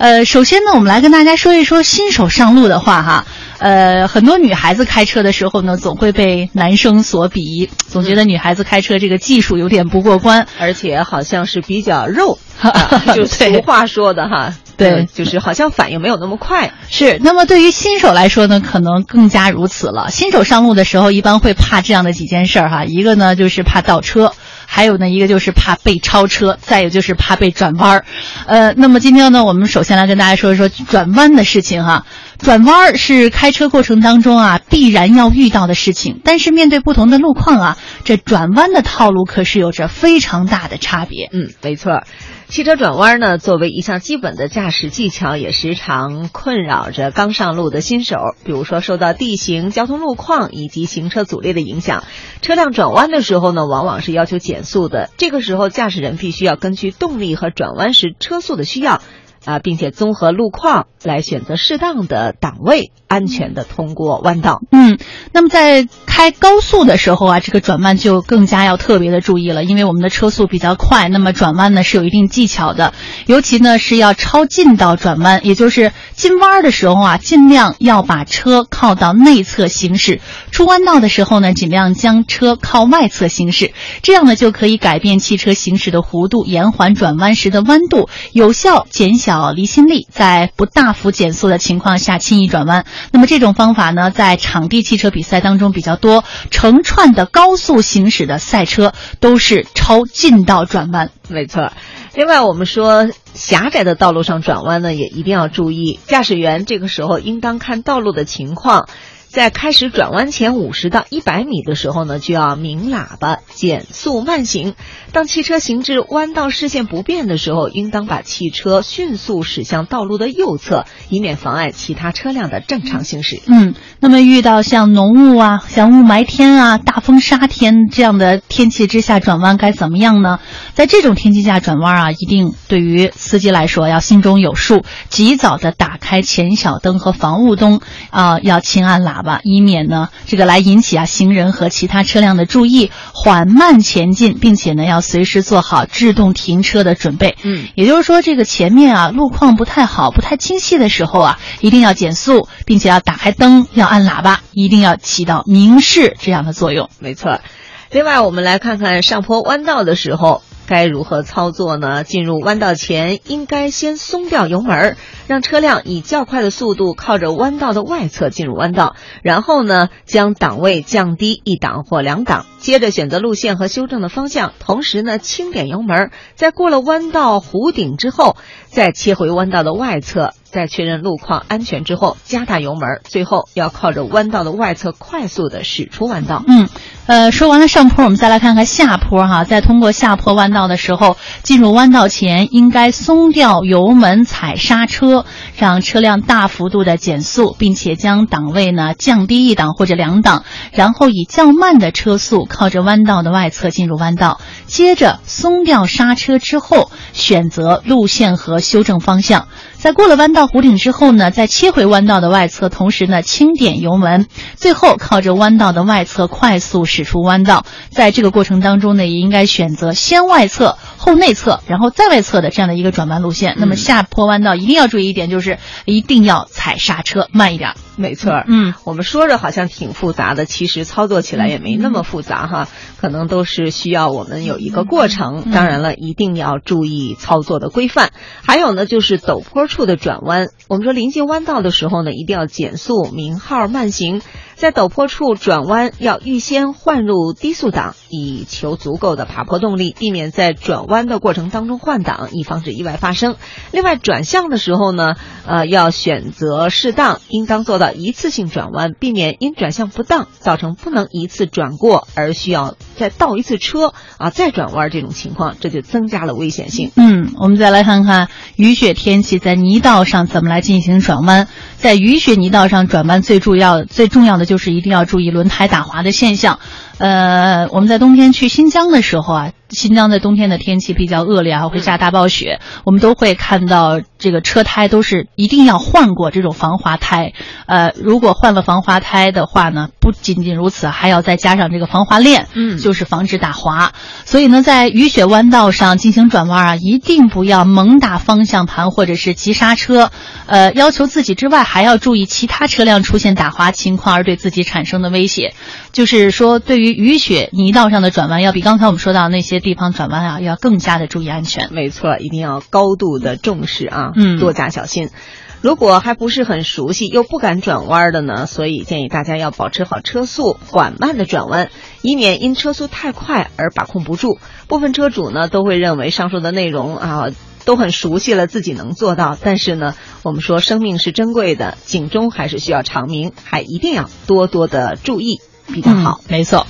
呃，首先呢，我们来跟大家说一说新手上路的话哈。呃，很多女孩子开车的时候呢，总会被男生所鄙夷，总觉得女孩子开车这个技术有点不过关，而且好像是比较肉，就俗话说的哈，对，就是好像反应没有那么快。是，那么对于新手来说呢，可能更加如此了。新手上路的时候，一般会怕这样的几件事儿哈，一个呢就是怕倒车。还有呢，一个就是怕被超车，再有就是怕被转弯儿，呃，那么今天呢，我们首先来跟大家说一说转弯的事情哈。转弯是开车过程当中啊必然要遇到的事情，但是面对不同的路况啊，这转弯的套路可是有着非常大的差别。嗯，没错。汽车转弯呢，作为一项基本的驾驶技巧，也时常困扰着刚上路的新手。比如说，受到地形、交通路况以及行车阻力的影响，车辆转弯的时候呢，往往是要求减速的。这个时候，驾驶人必须要根据动力和转弯时车速的需要。啊，并且综合路况来选择适当的档位，安全的通过弯道。嗯，那么在开高速的时候啊，这个转弯就更加要特别的注意了，因为我们的车速比较快，那么转弯呢是有一定技巧的，尤其呢是要超近道转弯，也就是进弯的时候啊，尽量要把车靠到内侧行驶；出弯道的时候呢，尽量将车靠外侧行驶，这样呢就可以改变汽车行驶的弧度，延缓转弯时的弯度，有效减小。离心力，在不大幅减速的情况下轻易转弯。那么这种方法呢，在场地汽车比赛当中比较多，成串的高速行驶的赛车都是超近道转弯。没错。另外，我们说狭窄的道路上转弯呢，也一定要注意，驾驶员这个时候应当看道路的情况。在开始转弯前五十到一百米的时候呢，就要鸣喇叭减速慢行。当汽车行至弯道视线不变的时候，应当把汽车迅速驶向道路的右侧，以免妨碍其他车辆的正常行驶。嗯，那么遇到像浓雾啊、像雾霾天啊、大风沙天这样的天气之下转弯该怎么样呢？在这种天气下转弯啊，一定对于司机来说要心中有数，及早的打开前小灯和防雾灯啊，要轻按喇。叭，以免呢这个来引起啊行人和其他车辆的注意，缓慢前进，并且呢要随时做好制动停车的准备。嗯，也就是说，这个前面啊路况不太好、不太清晰的时候啊，一定要减速，并且要打开灯，要按喇叭，一定要起到明示这样的作用。没错。另外，我们来看看上坡弯道的时候。该如何操作呢？进入弯道前，应该先松掉油门，让车辆以较快的速度靠着弯道的外侧进入弯道，然后呢，将档位降低一档或两档，接着选择路线和修正的方向，同时呢，轻点油门，在过了弯道弧顶之后，再切回弯道的外侧。在确认路况安全之后，加大油门，最后要靠着弯道的外侧快速的驶出弯道。嗯，呃，说完了上坡，我们再来看看下坡哈。在通过下坡弯道的时候，进入弯道前应该松掉油门，踩刹车，让车辆大幅度的减速，并且将档位呢降低一档或者两档，然后以较慢的车速靠着弯道的外侧进入弯道，接着松掉刹车之后，选择路线和修正方向。在过了弯道弧顶之后呢，再切回弯道的外侧，同时呢轻点油门，最后靠着弯道的外侧快速驶出弯道。在这个过程当中呢，也应该选择先外侧后内侧，然后再外侧的这样的一个转弯路线。那么下坡弯道一定要注意一点，就是一定要踩刹车慢一点。没错，嗯，我们说着好像挺复杂的，其实操作起来也没那么复杂哈，可能都是需要我们有一个过程。当然了，一定要注意操作的规范。还有呢，就是陡坡处的转弯，我们说临近弯道的时候呢，一定要减速，鸣号慢行。在陡坡处转弯，要预先换入低速档，以求足够的爬坡动力，避免在转弯的过程当中换挡，以防止意外发生。另外，转向的时候呢，呃，要选择适当，应当做到一次性转弯，避免因转向不当造成不能一次转过而需要再倒一次车啊再转弯这种情况，这就增加了危险性。嗯，我们再来看看雨雪天气在泥道上怎么来进行转弯。在雨雪泥道上转弯，最重要、最重要的就是一定要注意轮胎打滑的现象。呃，我们在冬天去新疆的时候啊，新疆在冬天的天气比较恶劣啊，会下大暴雪，我们都会看到这个车胎都是一定要换过这种防滑胎。呃，如果换了防滑胎的话呢，不仅仅如此，还要再加上这个防滑链，嗯就是防止打滑。所以呢，在雨雪弯道上进行转弯啊，一定不要猛打方向盘或者是急刹车。呃，要求自己之外，还要注意其他车辆出现打滑情况而对自己产生的威胁。就是说，对于雨雪泥道上的转弯，要比刚才我们说到那些地方转弯啊，要更加的注意安全。没错，一定要高度的重视啊，嗯多加小心。如果还不是很熟悉又不敢转弯的呢，所以建议大家要保持好车速，缓慢的转弯，以免因车速太快而把控不住。部分车主呢都会认为上述的内容啊都很熟悉了，自己能做到。但是呢，我们说生命是珍贵的，警钟还是需要长鸣，还一定要多多的注意比较好。嗯没错。